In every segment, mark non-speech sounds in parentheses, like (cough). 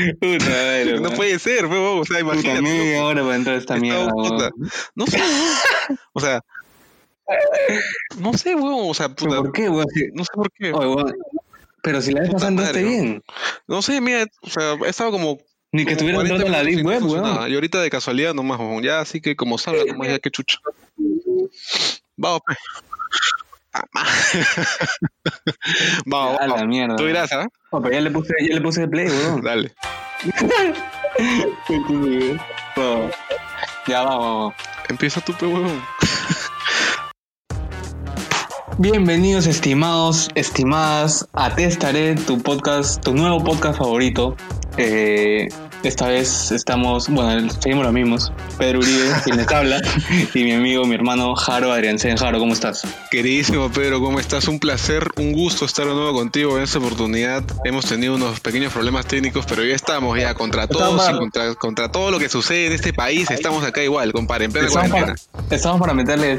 (laughs) Puta madre, (laughs) No puede ser, weón. O sea, Puta, imagínate. media hora para entrar a esta mierda, puta. No sé. O sea. No sé, weón. O sea, ¿Pero puta. ¿Por qué, weón? No sé por qué. Oye, weón, Pero si la vez Puta weón. bien. No sé, mira, o sea, he estado como. Ni que estuviera 40 entrando a la Deep Web, weón. Y ahorita de casualidad nomás, weón. Ya, así que como salga nomás, ya que chucha. Vamos, pues. Ah. (laughs) Vamos, A la mierda. Tú dirás, ¿ah? Oh, pero ya le puse, ya le puse play, weón. (laughs) Dale. (laughs) No. Ya vamos. Empieza tú, pe, weón. Bienvenidos, estimados, estimadas, a Testaré, tu podcast, tu nuevo podcast favorito. Eh, esta vez estamos, bueno, seguimos los mismos. Pedro Uribe, (laughs) quien les habla, y mi amigo, mi hermano Jaro Adriancén. Jaro, ¿cómo estás? Queridísimo Pedro, ¿cómo estás? Un placer, un gusto estar de nuevo contigo en esta oportunidad. Hemos tenido unos pequeños problemas técnicos, pero ya estamos, ya contra todos y para- contra, contra todo lo que sucede en este país. Estamos acá igual, compadre, en plena Estamos para, cuarentena. estamos para meterle...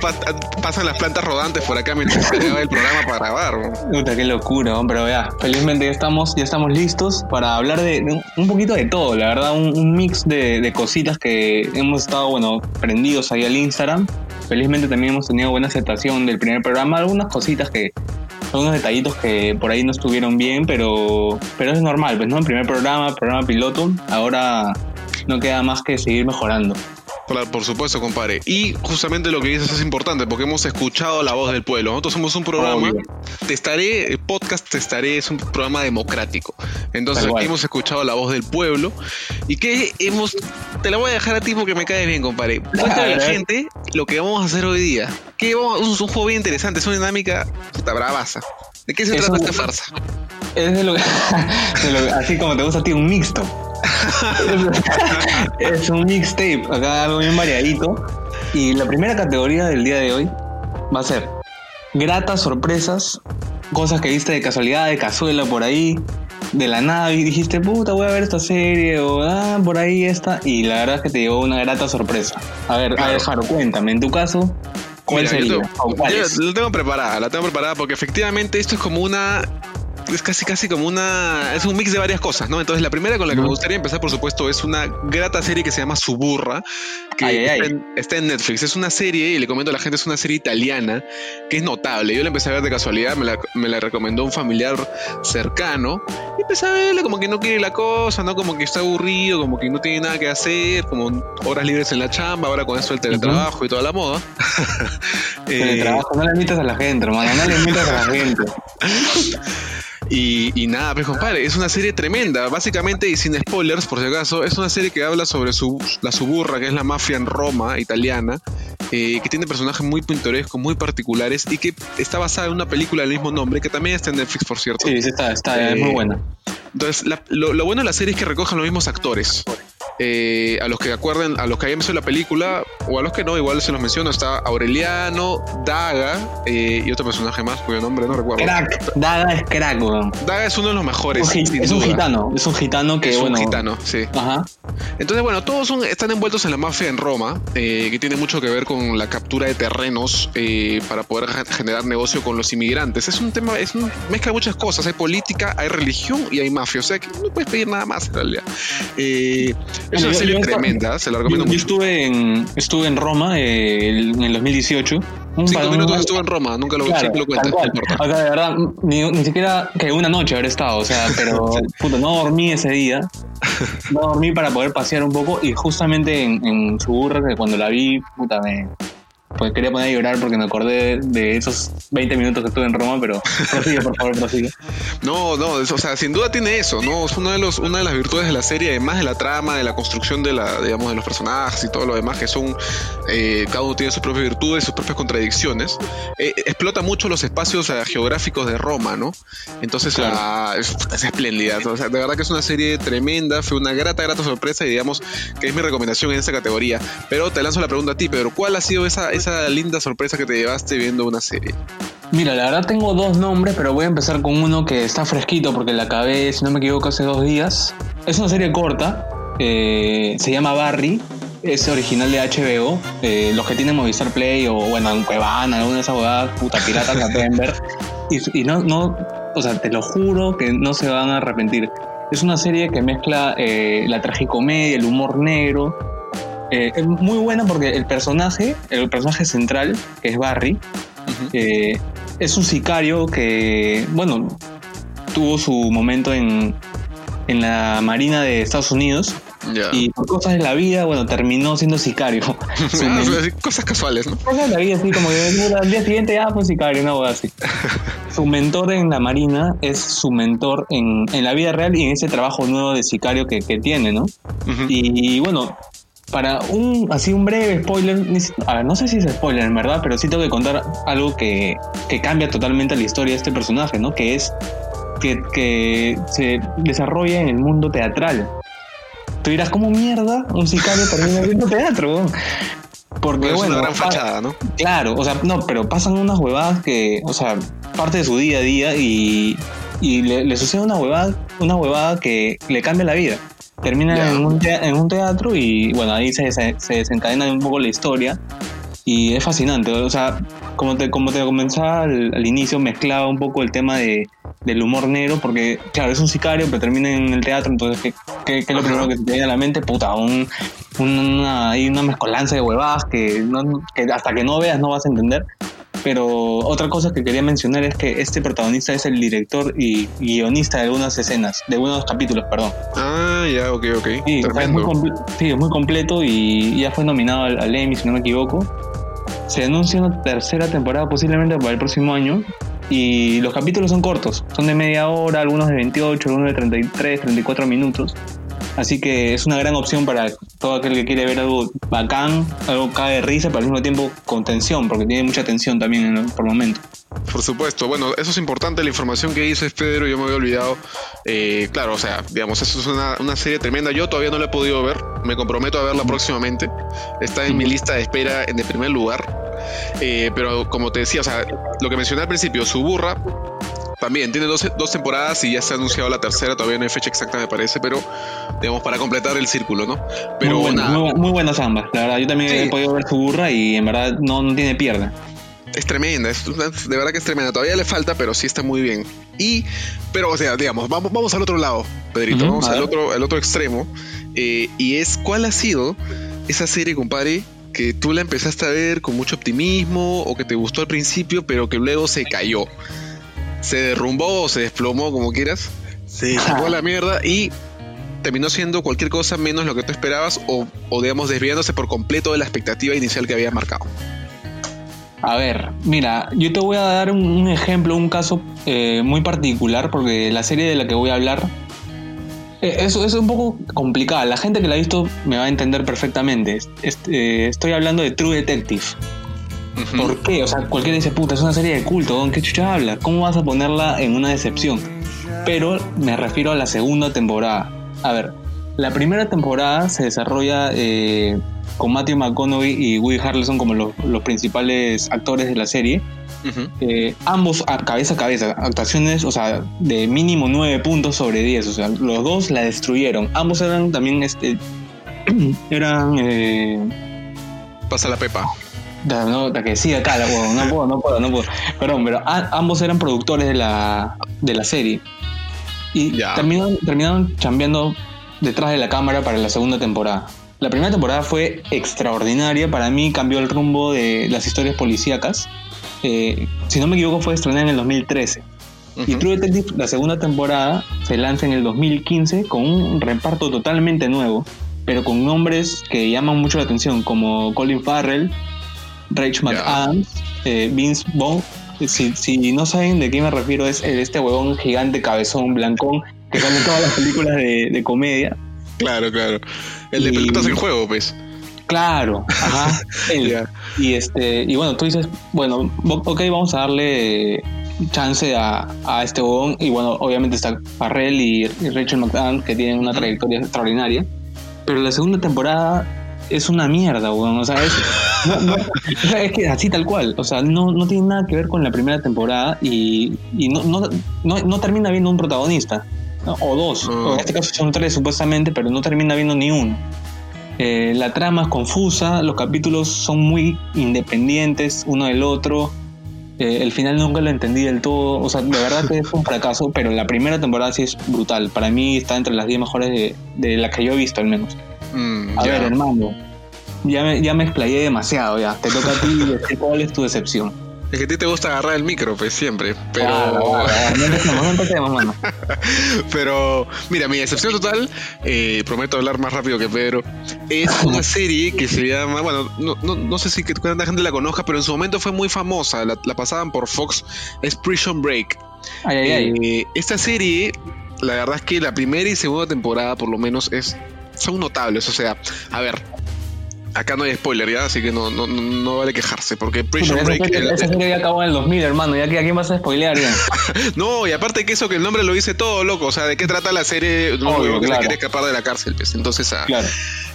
pa- pasan las plantas rodantes por acá mientras se el programa para grabar. Puta, qué locura, weón, pero ya, felizmente ya estamos, ya estamos listos para hablar de, de un- poquito de todo, la verdad, un, un mix de, de cositas que hemos estado, bueno, prendidos ahí al Instagram. Felizmente también hemos tenido buena aceptación del primer programa, algunas cositas que, algunos detallitos que por ahí no estuvieron bien, pero, pero es normal, pues, ¿no? Primer programa, programa piloto, ahora no queda más que seguir mejorando. Claro, por supuesto, compadre. Y justamente lo que dices es importante porque hemos escuchado la voz del pueblo. Nosotros somos un programa, Obvio. Te estaré, el podcast Te estaré es un programa democrático. Entonces aquí hemos escuchado la voz del pueblo y que hemos, te la voy a dejar a ti porque me caes bien, compadre. Cuéntale a la gente lo que vamos a hacer hoy día. Que vamos- es un juego bien interesante, es una dinámica puta bravaza. ¿De qué se Es trata un- esta farsa? Es de lo, (laughs) de lo- así como te gusta a ti, un mixto. (laughs) es, un mixtape, acá algo bien variadito. Y la primera categoría del día de hoy va a ser gratas sorpresas, cosas que viste de casualidad, de cazuela por ahí, de la nada y dijiste, puta, voy a ver esta serie, o ah, por ahí esta. Y la verdad es que te llevó una grata sorpresa. A ver, a Claro. ver, Jaro, cuéntame, en tu caso, ¿cuál Mira, yo sería? tengo- yo la tengo preparada, la tengo preparada porque efectivamente esto es como una. Es casi casi como una. Es un mix de varias cosas, ¿no? Entonces, la primera con la que me gustaría empezar, por supuesto, es una grata serie que se llama Suburra, que Ay, está, ay. En, está en Netflix. Es una serie, y le comento a la gente, es una serie italiana que es notable. Yo la empecé a ver de casualidad, me la, me la recomendó un familiar cercano. Y empecé a verla como que no quiere la cosa, ¿no? Como que está aburrido, como que no tiene nada que hacer, como horas libres en la chamba, ahora con esto del teletrabajo y toda la moda. El Eh, no le mientas a la gente, hermano, no le mientas a la gente. (laughs) Y, y nada, pues compadre, es una serie tremenda. Básicamente, y sin spoilers, por si acaso, es una serie que habla sobre su, la suburra, que es la mafia en Roma, italiana, eh, que tiene personajes muy pintorescos, muy particulares, y que está basada en una película del mismo nombre, que también está en Netflix, por cierto. Sí, sí está, está, es Eh, muy buena. Entonces, la- lo, lo bueno de la serie es que recojan los mismos actores. Eh, a los que acuerden, a los que hayan visto la película, o a los que no, igual se los menciono, está Aureliano, Daga, eh, y otro personaje más cuyo nombre no recuerdo. Crack, Daga es crack, weón. Daga es uno de los mejores. Es un gitano, es un gitano que, es bueno. un gitano, sí. Ajá. Entonces, bueno, todos son, están envueltos en la mafia en Roma, eh, que tiene mucho que ver con la captura de terrenos eh, para poder ge- generar negocio con los inmigrantes. Es un tema, es un- mezcla muchas cosas. Hay política, hay religión y hay mafia. O sea, que no puedes pedir nada más en realidad. Eh, es una yo- serie yo- tremenda, se la Yo, recomiendo yo mucho. estuve en estuve en Roma eh, en el 2018. Un Cinco minutos un- estuve en Roma, nunca lo, Claro, siempre lo no importa. O sea, de verdad, ni, ni siquiera que una noche haber estado, o sea, pero (laughs) puta, no dormí ese día. No dormí para poder pasear un poco y justamente en, en Suburra, que cuando la vi, puta, me, pues quería poner a llorar porque me acordé de, esos 20 minutos que estuve en Roma, pero (laughs) prosigue, por favor, prosigue. No, no, o sea, sin duda tiene eso, ¿no? Es una de, los, una de las virtudes de la serie, además de la trama, de la construcción de la, digamos, de los personajes y todo lo demás, que son, eh, cada uno tiene sus propias virtudes, sus propias contradicciones. Eh, explota mucho los espacios geográficos de Roma, ¿no? Entonces es, espléndida. O sea, de verdad que es una serie tremenda, fue una grata, grata sorpresa y digamos que es mi recomendación en esta categoría. Pero te lanzo la pregunta a ti, Pedro, ¿cuál ha sido esa, esa linda sorpresa que te llevaste viendo una serie? Mira, la verdad tengo dos nombres, pero voy a empezar con uno que está fresquito porque la acabé, si no me equivoco, hace dos días. Es una serie corta, eh, se llama Barry, es original de HBO. Eh, los que tienen Movistar Play o, bueno, en Cuevana, alguna de esas puta pirata, (laughs) la pueden ver. Y, no, no, o sea, te lo juro que no se van a arrepentir. Es una serie que mezcla eh, la tragicomedia, el humor negro. Es muy buena porque el personaje, el personaje central, que es Barry, es un sicario que, bueno, tuvo su momento en, en la Marina de Estados Unidos. Y por cosas de la vida, bueno, terminó siendo sicario. (laughs) (laughs) Cosas casuales, ¿no? Cosas de la vida, así como que al día siguiente ya fue sicario, no, así. (laughs) su mentor en la Marina es su mentor en, en, la vida real y en ese trabajo nuevo de sicario que, que tiene, ¿no? y, bueno, para un así un breve spoiler, a ver, no sé si es spoiler en verdad, pero sí tengo que contar algo que, que cambia totalmente la historia de este personaje, ¿no? Que es que, que se desarrolla en el mundo teatral. Tú dirás, ¿cómo mierda un sicario termina viendo (laughs) teatro? Porque, bueno, es una gran fachada, ¿no? Claro, o sea, no, pero pasan unas huevadas que, o sea, parte de su día a día y, y le, le sucede una huevada, una huevada que le cambia la vida termina en, un en, un teatro y bueno, ahí se, se, desencadena un poco la historia y es fascinante. O sea, como te, como te comenzaba al, inicio, mezclaba un poco el tema de, del humor negro, porque claro, es un sicario, pero termina en el teatro, entonces, ¿qué, qué, es lo primero que te viene a la mente? Puta, un, una, hay una mezcolanza de huevadas que, no, que hasta que no veas no vas a entender. Pero otra cosa que quería mencionar es que este protagonista es el director y guionista de algunas escenas, de algunos capítulos, perdón. Ah, ya, ok, ok. Sí, es muy, sí, es muy completo y ya fue nominado al, al, Emmy, si no me equivoco. Se anuncia una tercera temporada posiblemente para el próximo año y los capítulos son cortos, son de media hora, algunos de 28, algunos de 33, 34 minutos. Así que es una gran opción para todo aquel que quiere ver algo bacán, algo cae de risa, pero al mismo tiempo con tensión, porque tiene mucha tensión también en, por momento. Por supuesto, bueno, eso es importante, la información que dices, Pedro, yo me había olvidado. Eh, claro, o sea, digamos, eso es una, una, serie tremenda. Yo todavía no la he podido ver, me comprometo a verla próximamente. Está en mi lista de espera en el primer lugar. Eh, pero como te decía, o sea, lo que mencioné al principio, su burra también tiene dos, dos, temporadas y ya se ha anunciado la tercera, todavía no hay fecha exacta me parece, pero digamos para completar el círculo, ¿no? Pero muy, muy, buenas ambas, la verdad, yo también he podido ver su burra y en verdad no, no tiene pierda. Es tremenda, es, de verdad que es tremenda, todavía le falta, pero sí está muy bien. Y, pero o sea, digamos, vamos, vamos al otro lado, Pedrito, vamos al otro, al otro extremo, eh, y es cuál ha sido esa serie, compadre, que tú la empezaste a ver con mucho optimismo o que te gustó al principio, pero que luego se cayó se derrumbó o se desplomó, como quieras. Se fue la mierda y terminó siendo cualquier cosa menos lo que tú esperabas o, digamos, desviándose por completo de la expectativa inicial que había marcado. A ver, mira, yo te voy a dar un, ejemplo, un caso eh, muy particular, porque la serie de la que voy a hablar eh, eso es un poco complicada. La gente que la ha visto me va a entender perfectamente. Eh, estoy hablando de True Detective. ¿Por qué? O sea, cualquiera dice, puta, es una serie de culto, ¿con qué chucha habla? ¿Cómo vas a ponerla en una decepción? Pero me refiero a la segunda temporada. A ver, la primera temporada se desarrolla eh, con Matthew McConaughey y Woody Harrelson como los, principales actores de la serie. Eh, ambos a cabeza a cabeza, actuaciones, o sea, de mínimo 9 puntos sobre 10. O sea, los dos la destruyeron. Ambos eran también, este, (clears throat) eran... Eh, Pasa la pepa. No, que sí, acá, no puedo, no puedo, no puedo. Perdón, pero ambos eran productores de la, de la serie. Y terminaron, terminaron chambeando detrás de la cámara para la segunda temporada. La primera temporada fue extraordinaria, para mí cambió el rumbo de las historias policíacas. Eh, si no me equivoco, fue estrenada en el 2013. Y True Detective, la segunda temporada, se lanza en el 2015 con un reparto totalmente nuevo, pero con nombres que llaman mucho la atención, como Colin Farrell, Rachel McAdams, eh, Vince Vaughn. Si, si no saben de qué me refiero, es este huevón gigante, cabezón, blancón, que sale en todas las películas de, de comedia. Claro, claro. El de Y- pelotas en juego, pues. Claro, ajá. (laughs) él. Y este, y bueno, tú dices, bueno, ok, vamos a darle chance a, a este huevón. Y bueno, obviamente está Farrell y, y Rachel McAdams, que tienen una trayectoria extraordinaria. Pero la segunda temporada es una mierda, weón. O sea, es, no- no- o sea, es que así tal cual. O sea, no, no tiene nada que ver con la primera temporada y, y no, no, no, no termina viendo un protagonista. ¿no? O dos. O en este caso son tres supuestamente, pero no termina viendo ni uno. Eh, la trama es confusa, los capítulos son muy independientes uno del otro. Eh, el final nunca lo entendí del todo. O sea, de verdad que es un fracaso, pero la primera temporada sí es brutal. Para mí está entre las 10 mejores de, de las que yo he visto, al menos. Mm, A ver, hermano, ya me, ya me explayé demasiado. ya Te toca a ti decir cuál es tu decepción. Es que a ti te gusta agarrar el micro, pues siempre. Pero. Claro, claro, claro. Pero, mira, mi decepción total, eh, prometo hablar más rápido que Pedro, es una serie que se llama, bueno, no, no, no sé si que tanta gente la conozca, pero en su momento fue muy famosa, la, la pasaban por Fox, es Prison Break. Ay, ay, ay. Eh, esta serie, la verdad es que la primera y segunda temporada, por lo menos, es son notables. O sea, a ver, acá no hay spoiler ya, así que no, no, no- vale quejarse, porque Prison Break. serie, el- esa serie ya acabó en el 2000, hermano. Ya que a quién vas a spoilear ya. (laughs) No, y aparte que eso que el nombre lo dice todo, loco. O sea, ¿de qué trata la serie? No, Obvio, que claro. se quiere escapar de la cárcel, pues. Entonces, ah, Claro.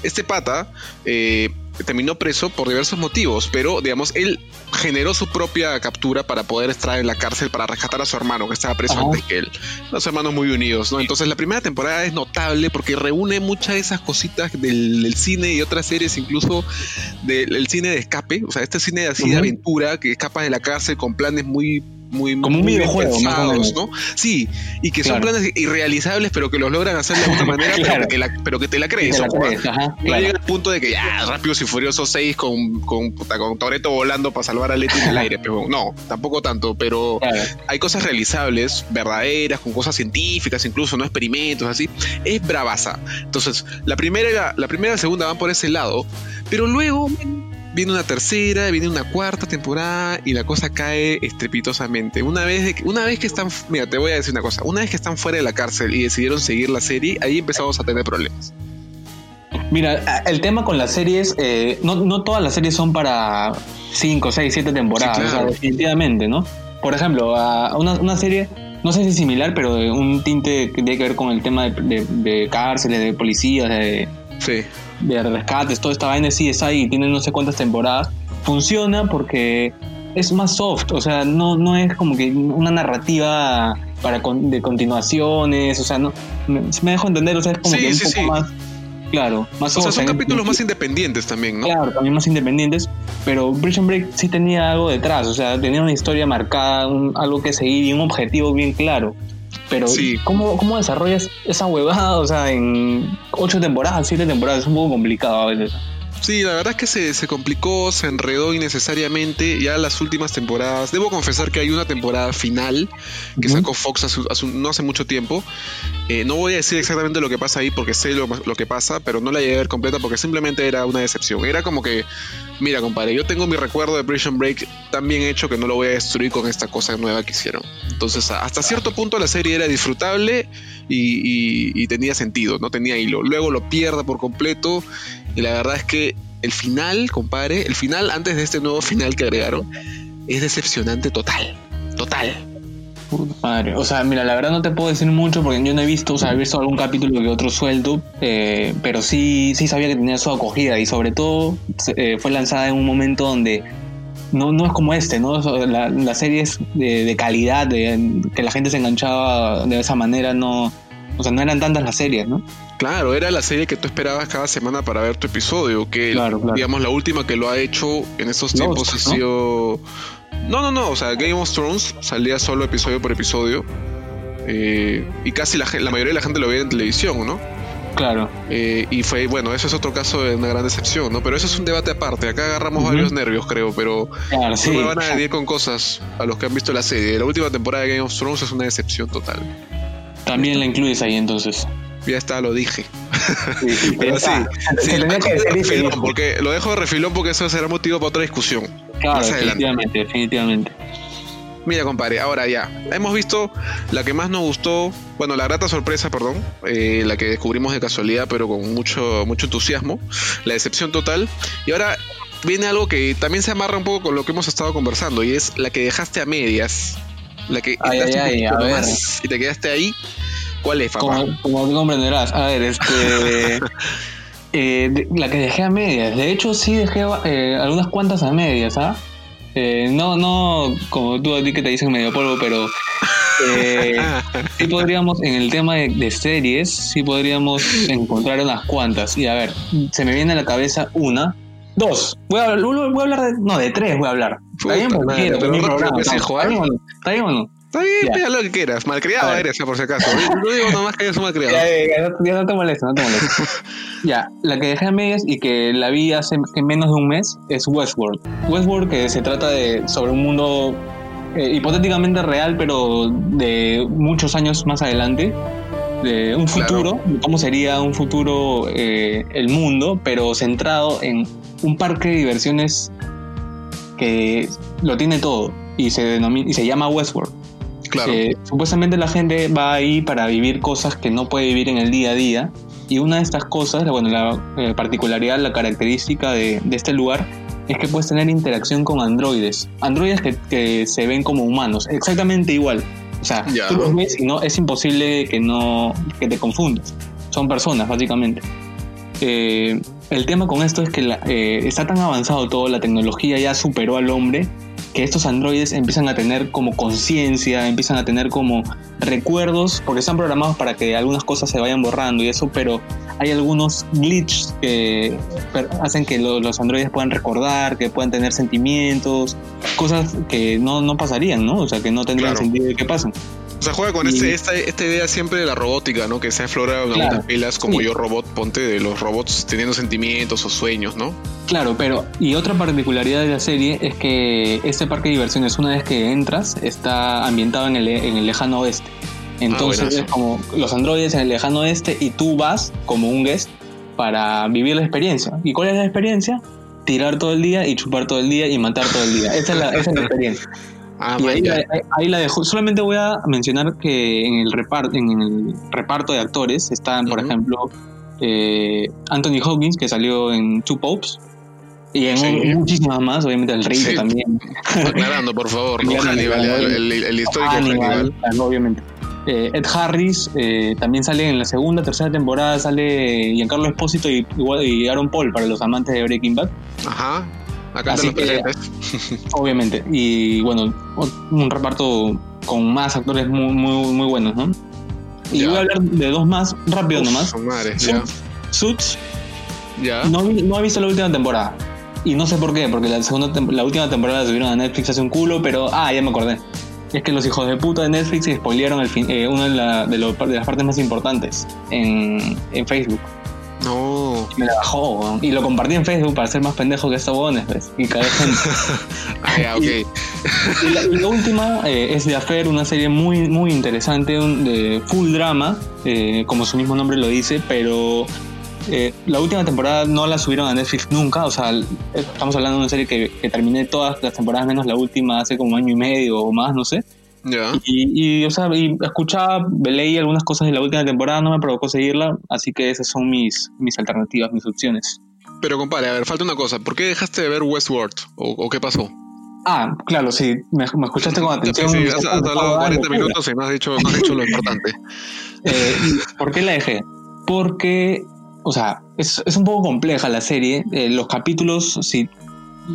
este pata eh, terminó preso por diversos motivos, pero digamos, él generó su propia captura para poder estar en la cárcel para rescatar a su hermano que estaba preso Ajá. antes que él. Los hermanos muy unidos, ¿no? Entonces la primera temporada es notable porque reúne muchas de esas cositas del, del cine y otras series, incluso del del cine de escape, o sea, este cine así de aventura que escapa de la cárcel con planes muy muy Como un muy bien videojuego, pensados. ¿no? Sí, y que son planes irrealizables, pero que los logran hacer de alguna (laughs) manera, Claro. pero, que la- pero que te la crees. Te la crees, ajá, claro. llega al punto de que ya, Rápidos y Furiosos 6 con, con, puta, con Toreto volando para salvar a Leti en el aire. Pero no, tampoco tanto, pero hay cosas realizables, verdaderas, con cosas científicas, incluso, no experimentos, así. Es bravaza. Entonces, la primera, la primera y la segunda van por ese lado, pero luego viene una tercera, viene una cuarta temporada y la cosa cae estrepitosamente. Una vez, de que- una vez que están, mira, te voy a decir una cosa, una vez que están fuera de la cárcel y decidieron seguir la serie, ahí empezamos a tener problemas. Mira, el tema con las series, eh, no, no todas las series son para 5, 6, 7 temporadas, Sí, claro. o sea, definitivamente, ¿no? Por ejemplo, a una, una serie, no sé si es similar, pero de un tinte que tiene que ver con el tema de, de- de cárceles, de policías, de, Sí. De rescates, toda esta vaina sí está ahí, tiene no sé cuántas temporadas. Funciona porque es más soft, o sea, no, no es como que una narrativa para con- de continuaciones, o sea, no me, me dejo entender, o sea, es como Sí, que un sí, poco sí. más, claro, más O sea, son capítulos más independientes también, ¿no? Claro, también más independientes, pero Prison Break sí tenía algo detrás, o sea, tenía una historia marcada, un- algo que seguir y un objetivo bien claro. Pero. ¿cómo, ¿cómo desarrollas esa huevada? O sea, en ocho temporadas, siete temporadas, es un poco complicado a veces. Sí, la verdad es que se, se complicó, se enredó innecesariamente ya las últimas temporadas. Debo confesar que hay una temporada final que sacó Fox hace- hace un- no hace mucho tiempo. Eh, no voy a decir exactamente lo que pasa ahí porque sé lo, lo que pasa, pero no la llegué a ver completa porque simplemente era una decepción. Era como que, mira, compadre, yo tengo mi recuerdo de Prison Break tan bien hecho que no lo voy a destruir con esta cosa nueva que hicieron. Entonces, hasta cierto punto la serie era disfrutable y, y- y tenía sentido, no tenía hilo. Luego lo pierde por completo y la verdad es que el final, compadre, el final antes de este nuevo final que agregaron, es decepcionante total. Total. Madre. O sea, mira, la verdad no te puedo decir mucho porque yo no he visto, o sea, he visto algún capítulo que otro suelto, eh, pero sí, sí sabía que tenía su acogida y sobre todo eh, fue lanzada en un momento donde no, no es como este, ¿no? La, la serie es de, de calidad, de, que la gente se enganchaba de esa manera, no, o sea, no eran tantas las series, ¿no? Claro, era la serie que tú esperabas cada semana para ver tu episodio, que Claro, claro. digamos la última que lo ha hecho en estos Lost, tiempos ha sido... No, no, no, o sea, Game of Thrones salía solo episodio por episodio eh, y casi la, la mayoría de la gente lo veía en televisión, ¿no? Claro. Eh, y fue, bueno, eso es otro caso de una gran decepción, ¿no? Pero eso es un debate aparte, acá agarramos varios nervios, creo, pero Claro, sí. no me van a venir con cosas a los que han visto la serie. La última temporada de Game of Thrones es una decepción total. También la incluyes ahí entonces. Ya está, lo dije. Sí, sí, (laughs) Pero sí, que refilón, porque lo dejo de refilón porque eso será motivo para otra discusión. Claro, más adelante. definitivamente, definitivamente. Mira, compadre, ahora ya. Hemos visto la que más nos gustó, bueno, la grata sorpresa, perdón, eh, la que descubrimos de casualidad, pero con mucho, mucho entusiasmo, la decepción total. Y ahora viene algo que también se amarra un poco con lo que hemos estado conversando, y es la que dejaste a medias. La que Ay, ay, un y te quedaste ahí. ¿Cuál es, papá? Como, como tú comprenderás. A ver, este. (laughs) eh, la que dejé a medias. De hecho, sí dejé eh, algunas cuantas a medias, ¿ah? Eh, no, no como tú a ti que te dicen medio polvo, pero. eh, (laughs) sí podríamos, en el tema de, de series, sí podríamos encontrar unas cuantas. Y a ver, se me viene a la cabeza una. Dos. Voy a, hablar- voy a hablar de. No, de tres voy a hablar. Puta Está bien, porque madre, quiero, pero es mi rápido programa. que se ¿Está juega. bien o no? ¿Está bien Ya. lo que quieras. Malcriado eres, por si acaso. No digo nomás que eres un malcriado. Ya, ya, ya, no, ya no te molesto, no te molesto. (laughs) ya, la que dejé a medias y que la vi hace menos de un mes es Westworld. Westworld que se trata de sobre un mundo eh, hipotéticamente real, pero de muchos años más adelante. De un Claro. futuro, de cómo sería un futuro eh, el mundo, pero centrado en un parque de diversiones que lo tiene todo y se, denomina, y se llama Westworld. Claro. Eh, supuestamente la gente va ahí para vivir cosas que no puede vivir en el día a día. Y una de estas cosas, bueno, la eh, particularidad, la característica de, de este lugar es que puedes tener interacción con androides. Androides que, que se ven como humanos, exactamente igual. O sea, Ya. tú los ves y no, es imposible que, no, que te confundas. Son personas, básicamente. Eh, el tema con esto es que la- eh, está tan avanzado todo, la tecnología ya superó al hombre, que estos androides empiezan a tener como conciencia, empiezan a tener como recuerdos, porque están programados para que algunas cosas se vayan borrando y eso, pero hay algunos glitches que hacen que lo- los androides puedan recordar, que puedan tener sentimientos, cosas que no, no pasarían, ¿no? O sea, que no tendrían Claro. sentido de que pasen. O sea, juega con Y- este, esta, esta idea siempre de la robótica, ¿no? Que se explorado en Claro, pilas como sí. Yo Robot, ponte de los robots teniendo sentimientos o sueños, ¿no? Claro, pero y otra particularidad de la serie es que este parque de diversiones, una vez que entras, está ambientado en el, en el lejano oeste. Entonces buenazo. es como los androides en el lejano oeste y tú vas como un guest para vivir la experiencia. ¿Y cuál es la experiencia? Tirar todo el día y chupar todo el día y matar todo el día. Esa es la, esa es la experiencia. Ah, Y ahí, la, ahí la dejo. Solamente voy a mencionar que en el reparto, en el reparto de actores están, por ejemplo, eh, Anthony Hawkins, que salió en Two Popes, y en Sí. un- muchísimas más, obviamente el Rico Sí. también. Aclarando, por favor, el, el- el histórico Hannibal, Hannibal. obviamente. Eh, Ed Harris eh, también sale en la segunda, tercera temporada, sale Giancarlo Espósito y, y Aaron Paul para los amantes de Breaking Bad. Ajá. Acá Así te los que-. (laughs) Obviamente. Y bueno, un reparto con más actores muy, muy, muy buenos, ¿no? Y Ya. voy a hablar de dos más, rápido Uf, nomás. madre, ya. Suits, Ya. no, no he visto la última temporada. Y no sé por qué, porque la, segunda la última temporada la subieron a Netflix hace un culo, pero ah, ya me acordé. Es que los hijos de puta de Netflix spoilearon el fin, eh, una de, la- de, lo- de las partes más importantes en, en Facebook. Me la bajó, weón. y lo compartí en Facebook para ser más pendejo que estos bones, ¿ves? Y caí gente. (laughs) Ah, ya, ok. Y la, y la última eh, es de Affair, una serie muy, muy interesante, un- de full drama, eh, como su mismo nombre lo dice, pero eh, la última temporada no la subieron a Netflix nunca, o sea, estamos hablando de una serie que, que terminé todas las temporadas menos la última hace como año y medio o más, no sé. Ya. Y, y, o sea, y escuchaba, leí algunas cosas de la última temporada, no me provocó seguirla, así que esas son mis, mis alternativas, mis opciones. Pero compadre, a ver, falta una cosa. ¿Por qué dejaste de ver Westworld? ¿O, o qué pasó? Ah, claro, sí, me, me escuchaste con (laughs) Sí, atención. sí, y has, dije, has "Puta, hablado dale, 40 cura". minutos y no has dicho, no has dicho lo importante. (laughs) Eh, ¿y ¿Por qué la dejé? Porque, o sea, es, es un poco compleja la serie. Eh, los capítulos, si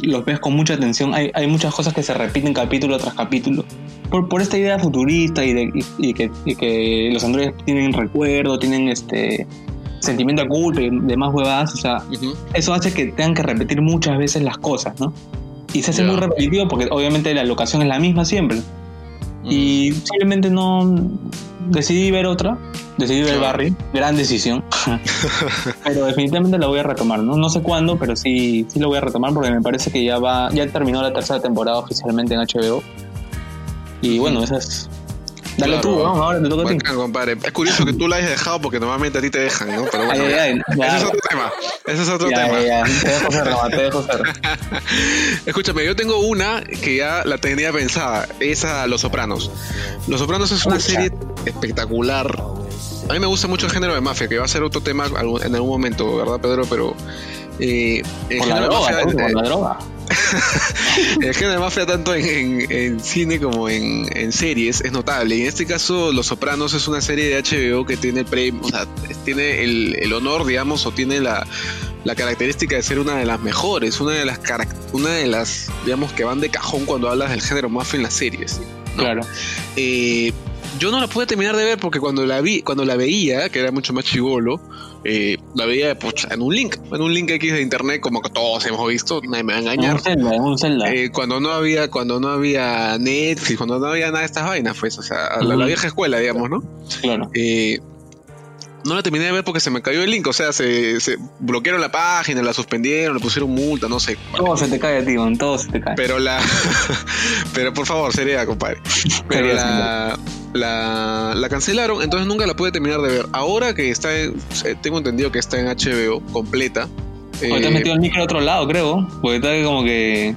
los ves con mucha atención, hay, hay muchas cosas que se repiten capítulo tras capítulo. Por, por esta idea futurista y, de, y, y que, y que los androides tienen recuerdo, tienen este sentimiento de culpa y demás huevadas, o sea, eso hace que tengan que repetir muchas veces las cosas, ¿no? Y se hace muy repetitivo porque obviamente la locación es la misma siempre. Y simplemente no decidí ver otra, decidí ver. Barry, gran decisión. (laughs) pero definitivamente la voy a retomar, ¿no? No sé cuándo, pero sí, sí lo voy a retomar porque me parece que ya va, ya terminó la tercera temporada oficialmente en HBO. Y bueno, esa es Dale tú, ¿no? ahora te toca a ti. Compadre. Es curioso que tú la hayas dejado porque normalmente a ti te dejan, ¿no? Pero bueno, Ay, ay, ay, ese es otro tema. Ese es otro tema. Te dejo ser, no, te dejo ser. (laughs) Escúchame, yo tengo una que ya la tenía pensada, esa Los Sopranos. Los Sopranos es una serie espectacular. A mí me gusta mucho el género de mafia, que va a ser otro tema en algún momento, ¿verdad, Pedro? Pero eh, el, Con la droga, mafia, ¿no? eh, Con la droga. (laughs) el género de mafia tanto en, en- en cine como en, en series es notable. Y en este caso, Los Sopranos es una serie de HBO que tiene el premio, o sea, tiene el, el honor, digamos, o tiene la, la característica de ser una de las mejores, una de las una de las, digamos, que van de cajón cuando hablas del género mafia en las series. ¿no? Claro. Eh, yo no la pude terminar de ver porque cuando la vi, cuando la veía, que era mucho más chivolo, eh, la veía pucha, en un link, en un link X de internet, como que todos hemos visto, nadie me va a En engañar. un Zelda, en un Zelda. Eh, cuando no había cuando no había Netflix cuando no había nada de estas vainas pues o sea la, la vieja escuela digamos no claro. Eh, no la terminé de ver porque se me cayó el link o sea se, se bloquearon la página la suspendieron le pusieron multa no sé Todo se te cae ti, man, todo se te cae. pero la (laughs) pero por favor sería compadre pero la, la la cancelaron entonces nunca la pude terminar de ver ahora que está en- eh, tengo entendido que está en HBO completa eh, Porque te has metido el micro a otro lado, creo. Porque está como que.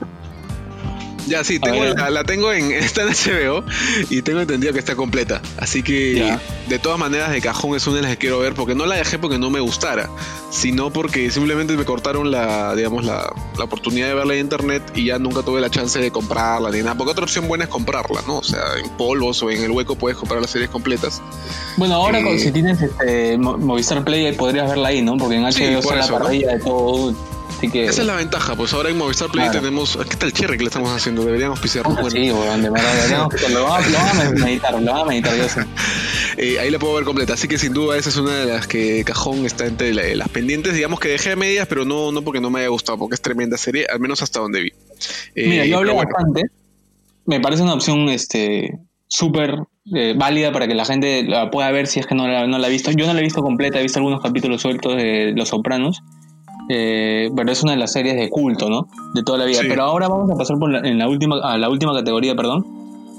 Ya, sí, tengo la, la tengo en, (laughs) está en HBO y tengo entendido que está completa. Así que Ya. de todas maneras de cajón es una de las que quiero ver porque no la dejé porque no me gustara, sino porque simplemente me cortaron la, digamos, la, la oportunidad de verla en internet y ya nunca tuve la chance de comprarla ni nada. Porque otra opción buena es comprarla, ¿no? O sea, en polvos o en el hueco puedes comprar las series completas. Bueno, ahora Eh, si tienes este, Mo- Movistar Play podrías verla ahí, ¿no? Porque en HBO Sí, está por la parrilla de todo. Así que. Esa es la ventaja, pues ahora en Movistar Play Claro. tenemos... ¿Qué tal cherry que le estamos haciendo? Deberíamos pisarnos. Ah, Bueno, Sí, de verdad, deberíamos- (laughs) lo van a- lo van a meditar, lo van a meditar, yo sé. (laughs) Eh, ahí la puedo ver completa, así que sin duda esa es una de las que cajón está entre la- las pendientes, digamos que dejé a medias, pero no, no porque no me haya gustado, porque es tremenda serie, al menos hasta donde vi. Eh, Mira, yo hablé bueno, bastante. Me parece una opción este súper eh, válida para que la gente la pueda ver si es que no la, no la ha visto. Yo no la he visto completa, he visto algunos capítulos sueltos de Los Sopranos. Eh, pero es una de las series de culto, ¿no? De toda la vida. Sí. Pero ahora vamos a pasar por la, en la última, a la última categoría, perdón.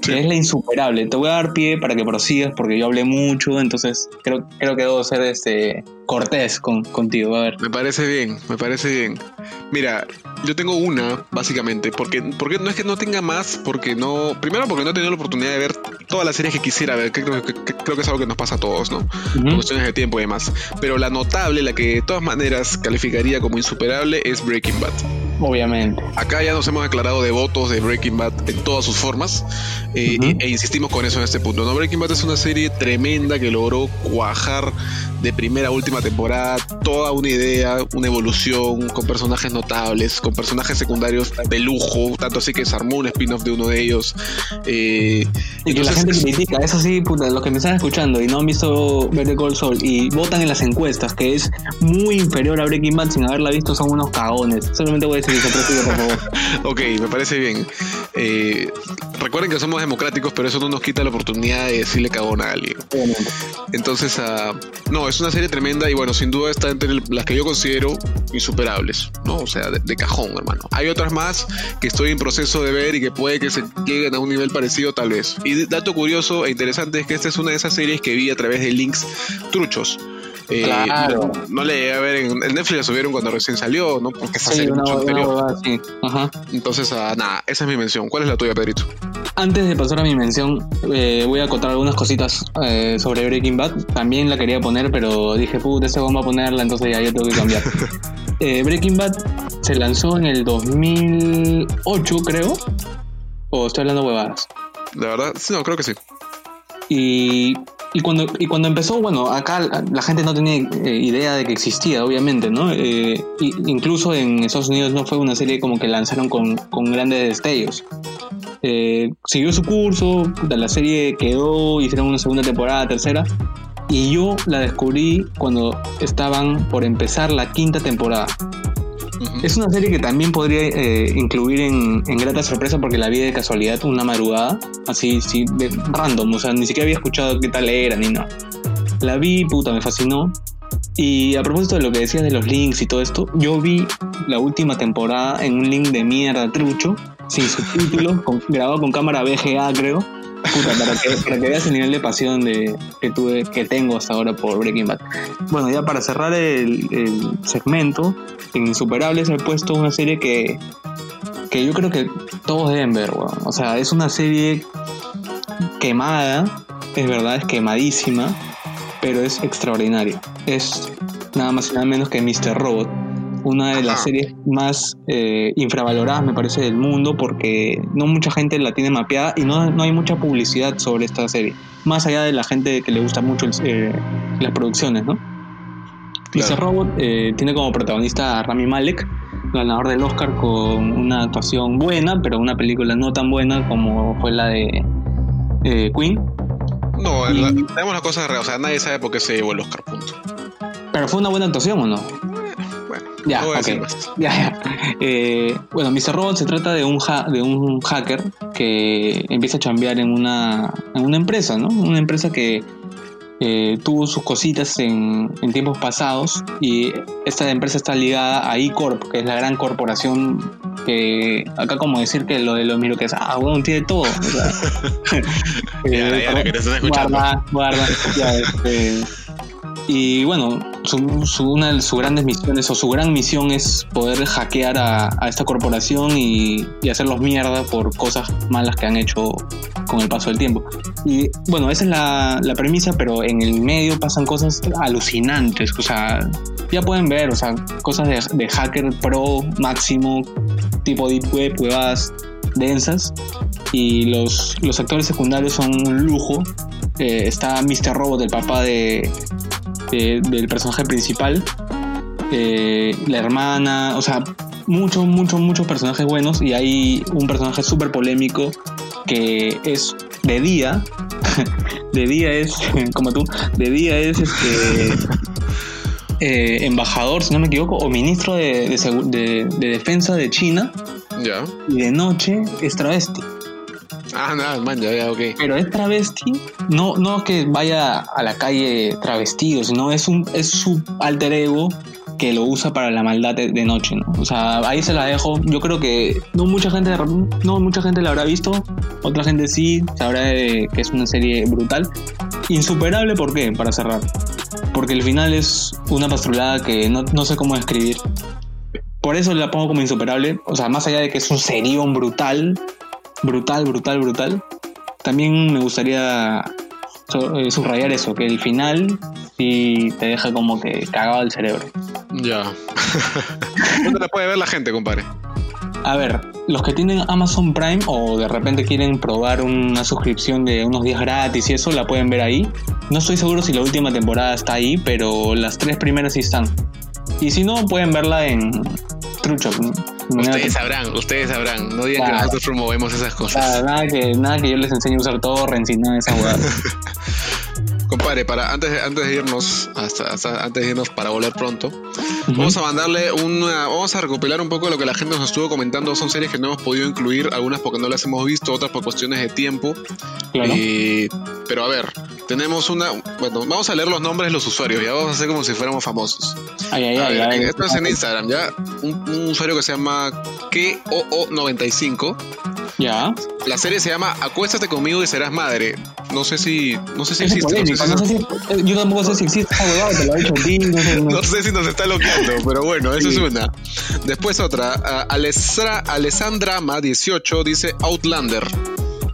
Sí. Es la insuperable. Te voy a dar pie para que prosigas porque yo hablé mucho, entonces creo, creo que debo ser este cortés con, contigo. A ver. me parece bien, me parece bien. Mira, yo tengo una, básicamente, porque, porque no es que no tenga más, porque no. Primero, porque no he tenido la oportunidad de ver todas las series que quisiera ver, que creo que, que- creo que es algo que nos pasa a todos, ¿no? por Ujú. cuestiones de tiempo y demás. Pero la notable, la que de todas maneras calificaría como insuperable, es Breaking Bad. Obviamente. Acá ya nos hemos declarado devotos de Breaking Bad en todas sus formas eh, e, e insistimos con eso en este punto. ¿no? Breaking Bad es una serie tremenda que logró cuajar de primera a última temporada toda una idea, una evolución con personajes notables, con personajes secundarios de lujo, tanto así que se armó un spin-off de uno de ellos. eh, Y que la gente critica, eso sí, puta, los que me están escuchando y no han visto Better Call Saul y votan en las encuestas que es muy inferior a Breaking Bad sin haberla visto son unos cagones. Solamente voy a decir eso, prosigue, por favor. (laughs) Ok, me parece bien. Eh, recuerden que somos democráticos, pero eso no nos quita la oportunidad de decirle cagón a alguien. Entonces, ah, no, es una serie tremenda y bueno, sin duda está entre las que yo considero insuperables, ¿no? O sea, de, de cajón, hermano. Hay otras más que estoy en proceso de ver y que puede que se lleguen a un nivel parecido tal vez. Y dato curioso e interesante es que esta es una de esas series que vi a través de links truchos. Eh, Claro. no, no le llegué a ver en, en Netflix la subieron cuando recién salió, ¿no? Porque esa Sí, mucho anterior. Ajá. Entonces, ah, nada, esa es mi mención. ¿Cuál es la tuya, Pedrito? Antes de pasar a mi mención, eh, voy a contar algunas cositas eh, sobre Breaking Bad. También la quería poner, pero dije, puta, ese va a ponerla, entonces ya yo tengo que cambiar. (laughs) Breaking Bad se lanzó en el 2008, creo. O estoy hablando huevadas. La verdad, sí, no, creo que sí. Y, y cuando, y cuando empezó, bueno, acá la, gente no tenía eh, idea de que existía, obviamente, ¿no? Eh, incluso en Estados Unidos no fue una serie como que lanzaron con, con grandes destellos. Eh, siguió su curso, la serie quedó, hicieron una segunda temporada, tercera, y yo la descubrí cuando estaban por empezar la quinta temporada. Es una serie que también podría eh, incluir en, en grata sorpresa porque la vi de casualidad una madrugada, así, sí, de random, o sea, ni siquiera había escuchado qué tal era ni nada. La vi, puta, me fascinó. Y a propósito de lo que decías de los links y todo esto, yo vi la última temporada en un link de mierda trucho, sin subtítulos, (laughs) grabado con cámara VGA, creo. Para que, veas el nivel de pasión de, que tuve, que tengo hasta ahora por Breaking Bad. Bueno, ya para cerrar el, el segmento, en Insuperables he puesto una serie que, que yo creo que todos deben ver, weón. O sea, es una serie quemada, es verdad, es quemadísima, pero es extraordinaria. Es nada más y nada menos que Mr. Robot, una de las series más eh, infravaloradas, me parece, del mundo, porque no mucha gente la tiene mapeada y no, no hay mucha publicidad sobre esta serie, más allá de la gente que le gusta mucho el- eh, las producciones, ¿no? Claro. Mr. Robot eh, tiene como protagonista a Rami Malek, ganador del Oscar con una actuación buena, pero una película no tan buena como fue la de Queen. No, Y- la- tenemos las cosas reales. O sea, nadie sabe por qué se llevó el Oscar, punto. Pero fue una buena actuación o no? Ya, no. (laughs) Ya, ya. Eh, bueno, Mr. Robot se trata de un, ha- de un hacker que empieza a chambear en una, en una empresa, ¿no? Una empresa que eh, tuvo sus cositas en, en tiempos pasados y esta empresa está ligada a E-Corp, que es la gran corporación que acá como decir que lo de los miro que es, ah, bueno, tiene todo. (laughs) (laughs) escuchando. Guarda, guarda. ya, este, y bueno, su, una de sus grandes misiones o su gran misión es poder hackear a, a esta corporación y, y hacerlos mierda por cosas malas que han hecho con el paso del tiempo. Y bueno, esa es la, la premisa, pero en el medio pasan cosas alucinantes. O sea, ya pueden ver, o sea, cosas de, hacker pro máximo, tipo deep web, huevadas densas. Y los, los actores secundarios son un lujo. Eh, está Mr. Robot, el papá de, de- del personaje principal. Eh, la hermana, o sea, muchos, muchos, muchos personajes buenos. Y hay un personaje súper polémico que es de día. (laughs) de día es, (laughs) como tú, de día es este. (laughs) eh, embajador, si no me equivoco, o ministro de, de- de defensa de China, Ya. y de noche es travesti. Ah, nada, man, ya, ya, ok. Pero es travesti, no, no que vaya a la calle travestido, sino es un es su alter ego que lo usa para la maldad de, de noche, ¿no? O sea, ahí se la dejo. Yo creo que no mucha gente no mucha gente la habrá visto, otra gente sí sabrá de que es una serie brutal. Insuperable, ¿por qué? Para cerrar. Porque el final es una pastrulada que no, no sé cómo describir. Por eso la pongo como insuperable. O sea, más allá de que es un serión brutal, brutal, brutal, brutal. También me gustaría eh, subrayar eso, que el final sí te deja como que cagado el cerebro. Ya. (laughs) ¿Dónde la puede ver la gente, compadre? A ver, los que tienen Amazon Prime o de repente quieren probar una suscripción de unos días gratis y eso, la pueden ver ahí. No estoy seguro si la última temporada está ahí, pero las tres primeras sí están. Y si no, pueden verla en Truchop. Ustedes sabrán, ustedes sabrán. No digan que nosotros promovemos esas cosas. Nada, nada que, nada que yo les enseñe a usar torrents y nada de esas huevadas. (laughs) Compadre, para antes de, antes de irnos, hasta, hasta antes de irnos para volver pronto, vamos a mandarle una, vamos a recopilar un poco de lo que la gente nos estuvo comentando. Son series que no hemos podido incluir, algunas porque no las hemos visto, otras por cuestiones de tiempo. Claro. Pero a ver, tenemos una, bueno, vamos a leer los nombres de los usuarios, ya vamos a hacer como si fuéramos famosos. Ay, ay, A ay, ver, ay. esto es en Instagram, ya. Un, un usuario que se llama KOO95. Ya. La serie se llama Acuéstate conmigo y serás madre. No sé si, no sé si Es existe. No sé si- no sé si- eh, yo tampoco sé si existe te lo he dicho ti, no sé. no- No sé si nos está loqueando, pero bueno, eso Sí. es una. Después otra. ah, Alesra, Alessandrama 18 dice Outlander.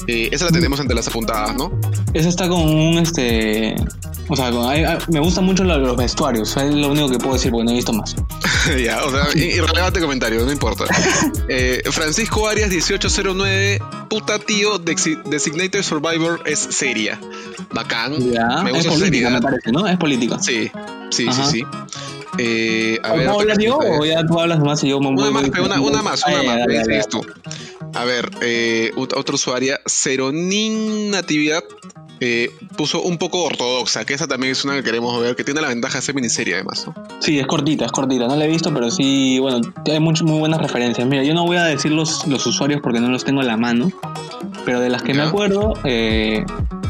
Eh, esa la tenemos entre las apuntadas, ¿no? Esa está con un este. O sea, con- hay- hay- me gustan mucho lo- los vestuarios. Es lo único que puedo decir porque no he visto más. (laughs) ya, o sea, irrelevante comentario, no importa. (laughs) Eh, Francisco Arias 1809, puta tío, Designated Survivor es seria. Bacán. Ya. Me es gusta su política, seriedad. me parece, ¿no? Es política. Sí, sí, Ajá. sí, sí. Eh, a ver, ¿Puedo otra hablar yo o ya tú hablas más y yo me Una más, una, una más, una Ay, más. tú. A ver, eh, ot- otra usuaria, Ceronin Natividad, eh, puso un poco ortodoxa, que esa también es una que queremos ver, que tiene la ventaja de ser miniserie además, ¿no? Sí, es cortita, es cortita. No la he visto, pero sí, bueno, hay much- muy buenas referencias. Mira, yo no voy a decir los, los usuarios porque no los tengo a la mano, pero de las que me acuerdo, eh,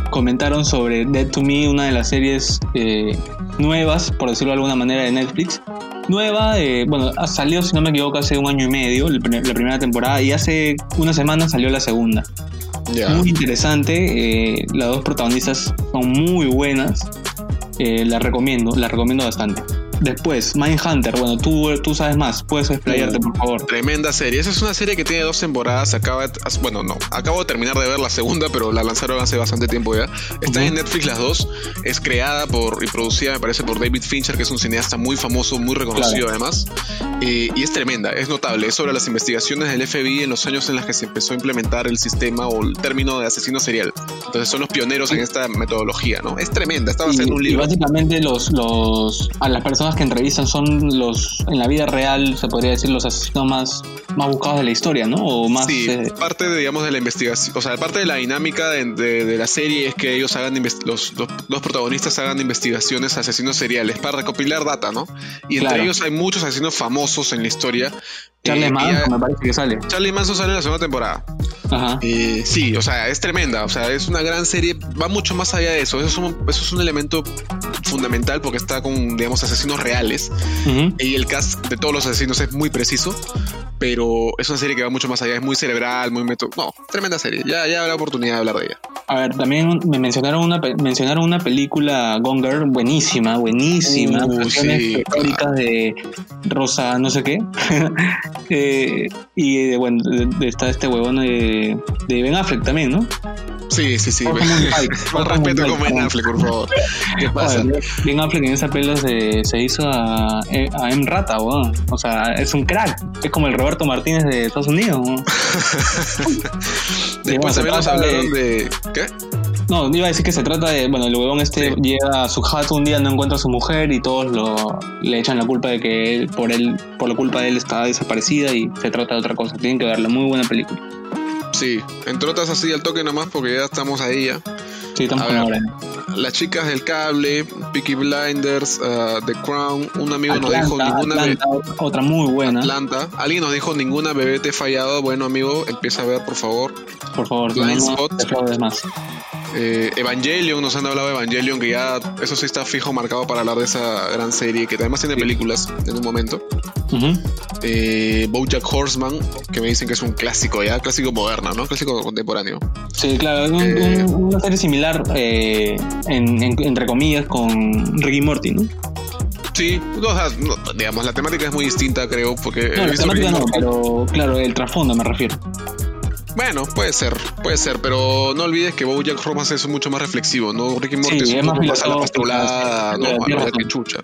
comentaron sobre Dead to Me, una de las series eh, nuevas, por decirlo de alguna manera, de Netflix. Nueva, eh, bueno, ha- salió, si no me equivoco, hace un año y medio, la primera temporada, y hace una semana salió la segunda. Muy interesante. eh, las dos protagonistas son muy buenas. Eh, la recomiendo, la recomiendo bastante. Después, Mindhunter. Bueno, tú, tú sabes más. Puedes explayarte, por favor. Tremenda serie. Esa es una serie que tiene dos temporadas. Acaba, de- bueno, no. Acabo de terminar de ver la segunda, pero la lanzaron hace bastante tiempo ya. Está Ujú. en Netflix las dos. Es creada por y producida, me parece, por David Fincher, que es un cineasta muy famoso, muy reconocido Claro. además. Eh, y es tremenda, es notable. Es sobre las investigaciones del FBI en los años en los que se empezó a implementar el sistema o el término de asesino serial. Entonces son los pioneros en esta metodología, ¿no? Es tremenda. Está basada en un Y, y libro. básicamente los, los a las personas que entrevistan son los en la vida real se podría decir los asesinos más más buscados de la historia, ¿no? O más Sí, eh, parte de, digamos, de la investigación, o sea, parte de la dinámica de, de- de la serie es que ellos hagan, los, los, los protagonistas hagan investigaciones a asesinos seriales para recopilar data, ¿no? Y entre Claro. ellos hay muchos asesinos famosos en la historia. Charles Eh, Manson, me parece que sale. Charlie Manson sale en la segunda temporada. Ajá. Eh, sí, o sea, es tremenda, o sea, es una gran serie, va mucho más allá de eso, eso es un, eso es un elemento fundamental porque está con, digamos, asesinos reales y el cast de todos los asesinos es muy preciso, pero es una serie que va mucho más allá, es muy cerebral, muy meto... No, tremenda serie, ya, ya habrá oportunidad de hablar de ella. A ver, también me mencionaron una mencionaron una película Gone Girl buenísima, buenísima, Uh, sí, históricas de Rosa no sé qué. (laughs) Eh, y bueno, está este huevón de, de Ben Affleck también, ¿no? Sí, sí, sí. (laughs) Con respeto con Ben. Affleck, por favor. ¿Qué pasa? Ben Affleck en esa peli se, se hizo a, a M. Rata, weón. O sea, es un crack. Es como el Roberto Martínez de Estados Unidos, weón. (laughs) Después también nos hablaron de... ¿Qué? No, iba a decir que se trata de, bueno, el huevón este Sí. llega a su jato un día, no encuentra a su mujer y todos lo, le echan la culpa de que él, por él, por la culpa de él está desaparecida y se trata de otra cosa. Tienen que verla, muy buena película. Sí, entre otras así al toque nomás porque ya estamos ahí ya. Sí, estamos A con ver. Las chicas del cable, Peaky Blinders, uh, The Crown, un amigo nos dijo ninguna Atlanta, otra- muy buena. Atlanta. Alguien nos dijo ninguna bebé te he fallado. Bueno, amigo, empieza a ver, por favor. Por favor, Blind no, Spot. te más. Eh, Evangelion, nos han hablado de Evangelion, que ya eso sí está fijo marcado para hablar de esa gran serie, que además tiene películas en un momento. Ujú. Eh, Bojack Horseman, que me dicen que es un clásico ya, clásico moderno, ¿no? Clásico contemporáneo. Sí, claro, es un- Eh. un- una serie similar, eh, en- en- entre comillas, con Ricky Morty, ¿no? Sí, no, o sea, no, digamos, la temática es muy distinta, creo, porque... No, la temática no, pero claro, el trasfondo me refiero. Bueno, puede ser, puede ser, pero no olvides que Bojack Horseman es mucho más reflexivo, ¿no? Ricky Morty Sí, es un poco más a la sí, ¿no? A lo de chucha.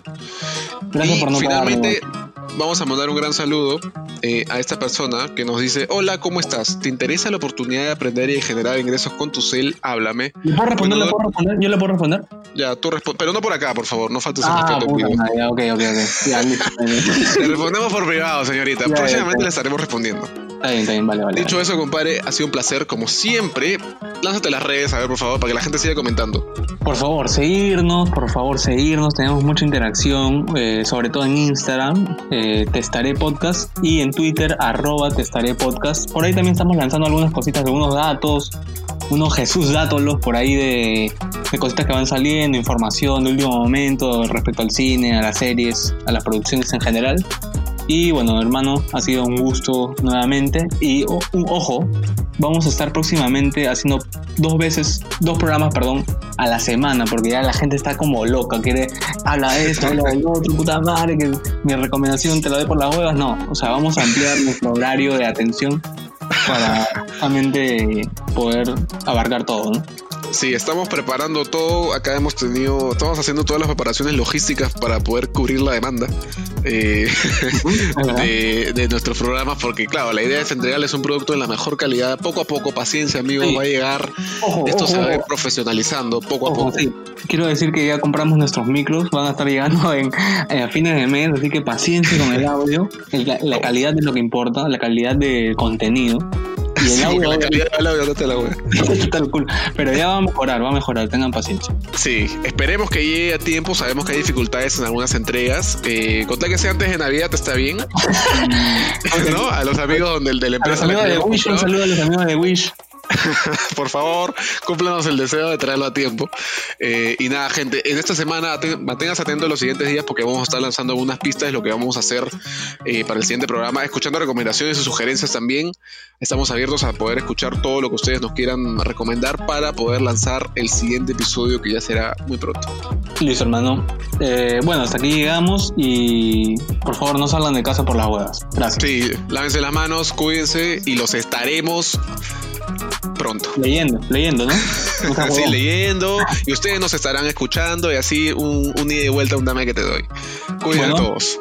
Gracias y por no finalmente. Vamos a mandar un gran saludo eh, a esta persona que nos dice, hola, ¿cómo estás? ¿Te interesa la oportunidad de aprender y generar ingresos con tu cel? Háblame. ¿Le puedo responder? ¿Le puedo responder? ¿Yo le puedo responder? Ya, tú respondes, pero no por acá, por favor, no faltes el Ah, respeto. puta ya, ok, ok, ok. Ya, listo. Te (laughs) respondemos por privado, señorita. Ya, Próximamente ya. le estaremos respondiendo. Está bien, está bien, vale, vale. Dicho eso, compadre, ha sido un placer. Como siempre, lánzate las redes, a ver, por favor, para que la gente siga comentando. Por favor, seguirnos, por favor, seguirnos. Tenemos mucha interacción, eh, sobre todo en Instagram, eh, Testaré Podcast, y en Twitter, arroba Testaré Podcast. Por ahí también estamos lanzando algunas cositas, algunos datos, unos Jesús dátolos por ahí de, de cositas que van saliendo, información de último momento respecto al cine, a las series, a las producciones en general. Y bueno, hermano, ha sido un gusto nuevamente. Y un ojo, vamos a estar próximamente haciendo dos veces, dos programas, perdón, a la semana, porque ya la gente está como loca, quiere, habla de esto, habla del otro, puta madre, que mi recomendación te la doy por las huevas. No, o sea, vamos a ampliar nuestro horario de atención para realmente poder abarcar todo, ¿no? Sí, estamos preparando todo. Acá hemos tenido, estamos haciendo todas las preparaciones logísticas para poder cubrir la demanda eh, (laughs) de, de nuestros programas, porque claro, la idea es entregarles un producto en la mejor calidad. Poco a poco, paciencia, amigos, Sí. va a llegar. Ojo, Esto ojo, se va a ir profesionalizando poco a poco. sí. Quiero decir que ya compramos nuestros micros, van a estar llegando (laughs) en, en a fines de mes, así que paciencia con el audio, la, la calidad es lo que importa, la calidad del contenido. (laughs) Y el Sí, porque audio la calidad del audio no te la wea. (laughs) está el culo. Pero ya va a mejorar, va a mejorar, tengan paciencia. Sí, esperemos que llegue a tiempo. Sabemos que hay dificultades en algunas entregas. Eh, que sea antes de Navidad está bien. (laughs) ¿No? A los amigos del, de la empresa. a amigos de Wish, un saludo a los amigos de Wish. (laughs) Por favor, cúmplanos el deseo de traerlo a tiempo. Eh, y nada, gente, en esta semana manténganse atentos los siguientes días porque vamos a estar lanzando algunas pistas de lo que vamos a hacer eh, para el siguiente programa, escuchando recomendaciones y sugerencias también. Estamos abiertos a poder escuchar todo lo que ustedes nos quieran recomendar para poder lanzar el siguiente episodio que ya será muy pronto. Listo, hermano. Eh, bueno, hasta aquí llegamos y por favor no salgan de casa por las huevas. Gracias. Sí, lávense las manos, cuídense y los estaremos pronto. Leyendo, leyendo, ¿no? (laughs) sí, leyendo. Y ustedes nos estarán escuchando y así un, un ida y vuelta, un dame que te doy. Cuiden a todos.